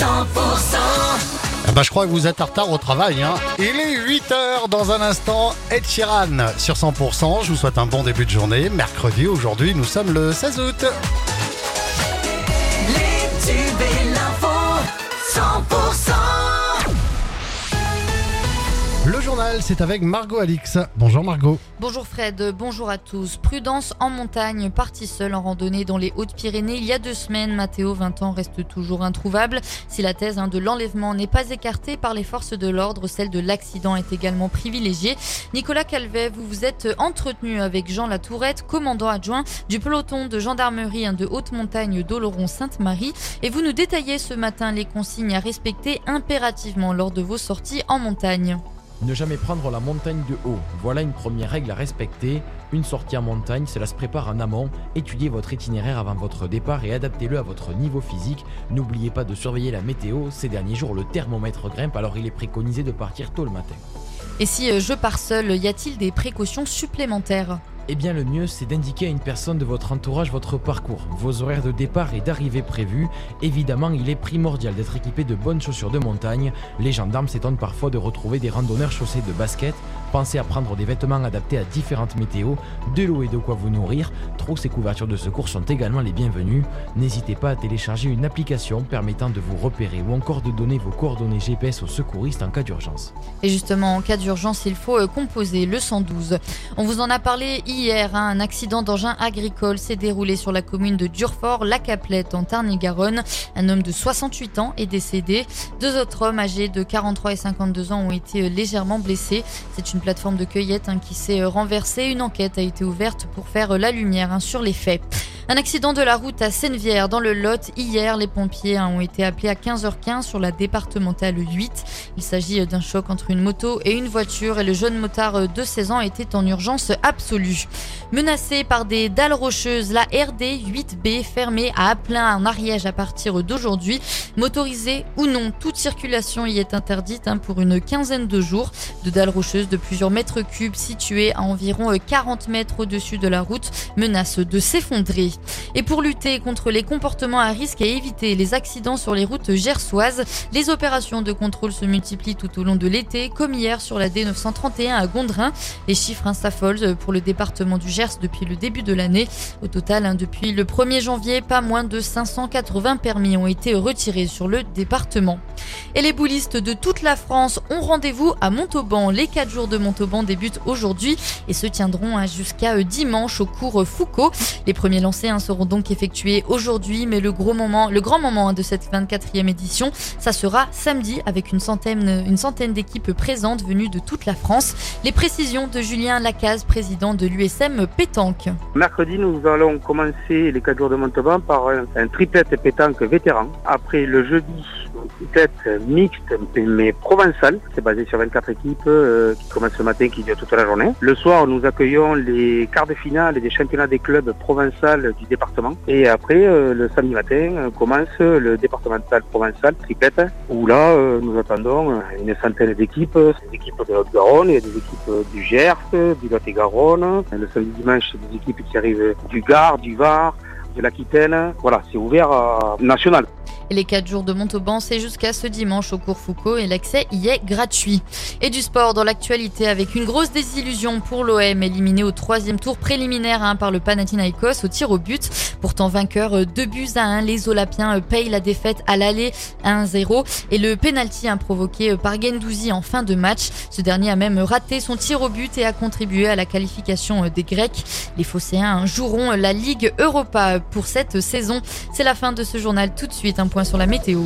Ah bah, je crois que vous êtes en retard au travail. Hein. Il est 8h dans un instant. Ed Sheeran sur 100%. Je vous souhaite un bon début de journée. Mercredi, aujourd'hui, nous sommes le 16 août. Les tubes C'est avec Margot Alix. Bonjour Margot. Bonjour Fred, bonjour à tous. Prudence en montagne, parti seul en randonnée dans les Hautes-Pyrénées il y a deux semaines. Mathéo, 20 ans, reste toujours introuvable. Si la thèse hein, de l'enlèvement n'est pas écartée par les forces de l'ordre, celle de l'accident est également privilégiée. Nicolas Calvet, vous vous êtes entretenu avec Jean Latourette, commandant adjoint du peloton de gendarmerie hein, de haute montagne d'Oloron-Sainte-Marie. Et vous nous détaillez ce matin les consignes à respecter impérativement lors de vos sorties en montagne. Ne jamais prendre la montagne de haut. Voilà une première règle à respecter. Une sortie en montagne, cela se prépare en amont. Étudiez votre itinéraire avant votre départ et adaptez-le à votre niveau physique. N'oubliez pas de surveiller la météo. Ces derniers jours, le thermomètre grimpe, alors il est préconisé de partir tôt le matin. Et si euh, je pars seul, y a-t-il des précautions supplémentaires? Eh bien, le mieux, c'est d'indiquer à une personne de votre entourage votre parcours, vos horaires de départ et d'arrivée prévus. Évidemment, il est primordial d'être équipé de bonnes chaussures de montagne. Les gendarmes s'étonnent parfois de retrouver des randonneurs chaussés de baskets. Pensez à prendre des vêtements adaptés à différentes météos, de l'eau et de quoi vous nourrir. Trousses et couvertures de secours sont également les bienvenus. N'hésitez pas à télécharger une application permettant de vous repérer ou encore de donner vos coordonnées GPS aux secouristes en cas d'urgence. Et justement, en cas d'urgence, il faut euh, composer le 112. On vous en a parlé. Hein, un accident d'engin agricole s'est déroulé sur la commune de Durfort, la Caplette, en Tarn-et-Garonne. Un homme de 68 ans est décédé. Deux autres hommes âgés de 43 et 52 ans ont été légèrement blessés. C'est une plateforme de cueillette hein, qui s'est renversée. Une enquête a été ouverte pour faire la lumière hein, sur les faits. Un accident de la route à Sennevière dans le Lot. Hier, les pompiers hein, ont été appelés à 15h15 sur la départementale 8. Il s'agit d'un choc entre une moto et une voiture et le jeune motard de 16 ans était en urgence absolue. Menacé par des dalles rocheuses, la RD 8B fermée à plein en Ariège à partir d'aujourd'hui. Motorisée ou non, toute circulation y est interdite hein, pour une quinzaine de jours. De dalles rocheuses de plusieurs mètres cubes situées à environ 40 mètres au-dessus de la route menacent de s'effondrer. Et pour lutter contre les comportements à risque et éviter les accidents sur les routes gersoises, les opérations de contrôle se multiplient tout au long de l'été, comme hier sur la D931 à Gondrin. Les chiffres s'affolent pour le département du Gers depuis le début de l'année. Au total, hein, depuis le 1er janvier, pas moins de 580 permis ont été retirés sur le département. Et les boulistes de toute la France ont rendez-vous à Montauban. Les 4 jours de Montauban débutent aujourd'hui et se tiendront hein, jusqu'à euh, dimanche au cours Foucault. Les premiers seront donc effectués aujourd'hui, mais le gros moment, le grand moment hein, de cette 24e édition, ça sera samedi avec une centaine, une centaine d'équipes présentes venues de toute la France. Les précisions de Julien Lacaze, président de l'USM Pétanque. Mercredi, nous allons commencer les 4 jours de Montauban par un, un triplette pétanque vétéran. Après le jeudi, triplette mixte mais provençale. C'est basé sur 24 équipes euh, qui commencent ce matin, qui durent toute la journée. Le soir, nous accueillons les quarts de finale des championnats des clubs provençal du département. Et après, euh, le samedi matin, euh, commence le départemental provençal triplette, où là, nous attendons une centaine d'équipes. Des équipes de Haute-Garonne, il y a des équipes du Gers, du Lot-et-Garonne. Le samedi dimanche, c'est des équipes qui arrivent du Gard, du Var, de l'Aquitaine. Voilà, c'est ouvert à national. Les 4 jours de Montauban, c'est jusqu'à ce dimanche au cours Foucault et l'accès y est gratuit. Et du sport dans l'actualité avec une grosse désillusion pour l'OM, éliminé au troisième tour préliminaire hein, par le Panathinaikos au tir au but. Pourtant vainqueur 2 buts à 1, les Olapiens euh, payent la défaite à l'aller 1-0 et le penalty hein, provoqué euh, par Gendouzi en fin de match. Ce dernier a même raté son tir au but et a contribué à la qualification euh, des Grecs. Les Phocéens hein, joueront la Ligue Europa pour cette saison. C'est la fin de ce journal. Tout de suite, un point sur la météo.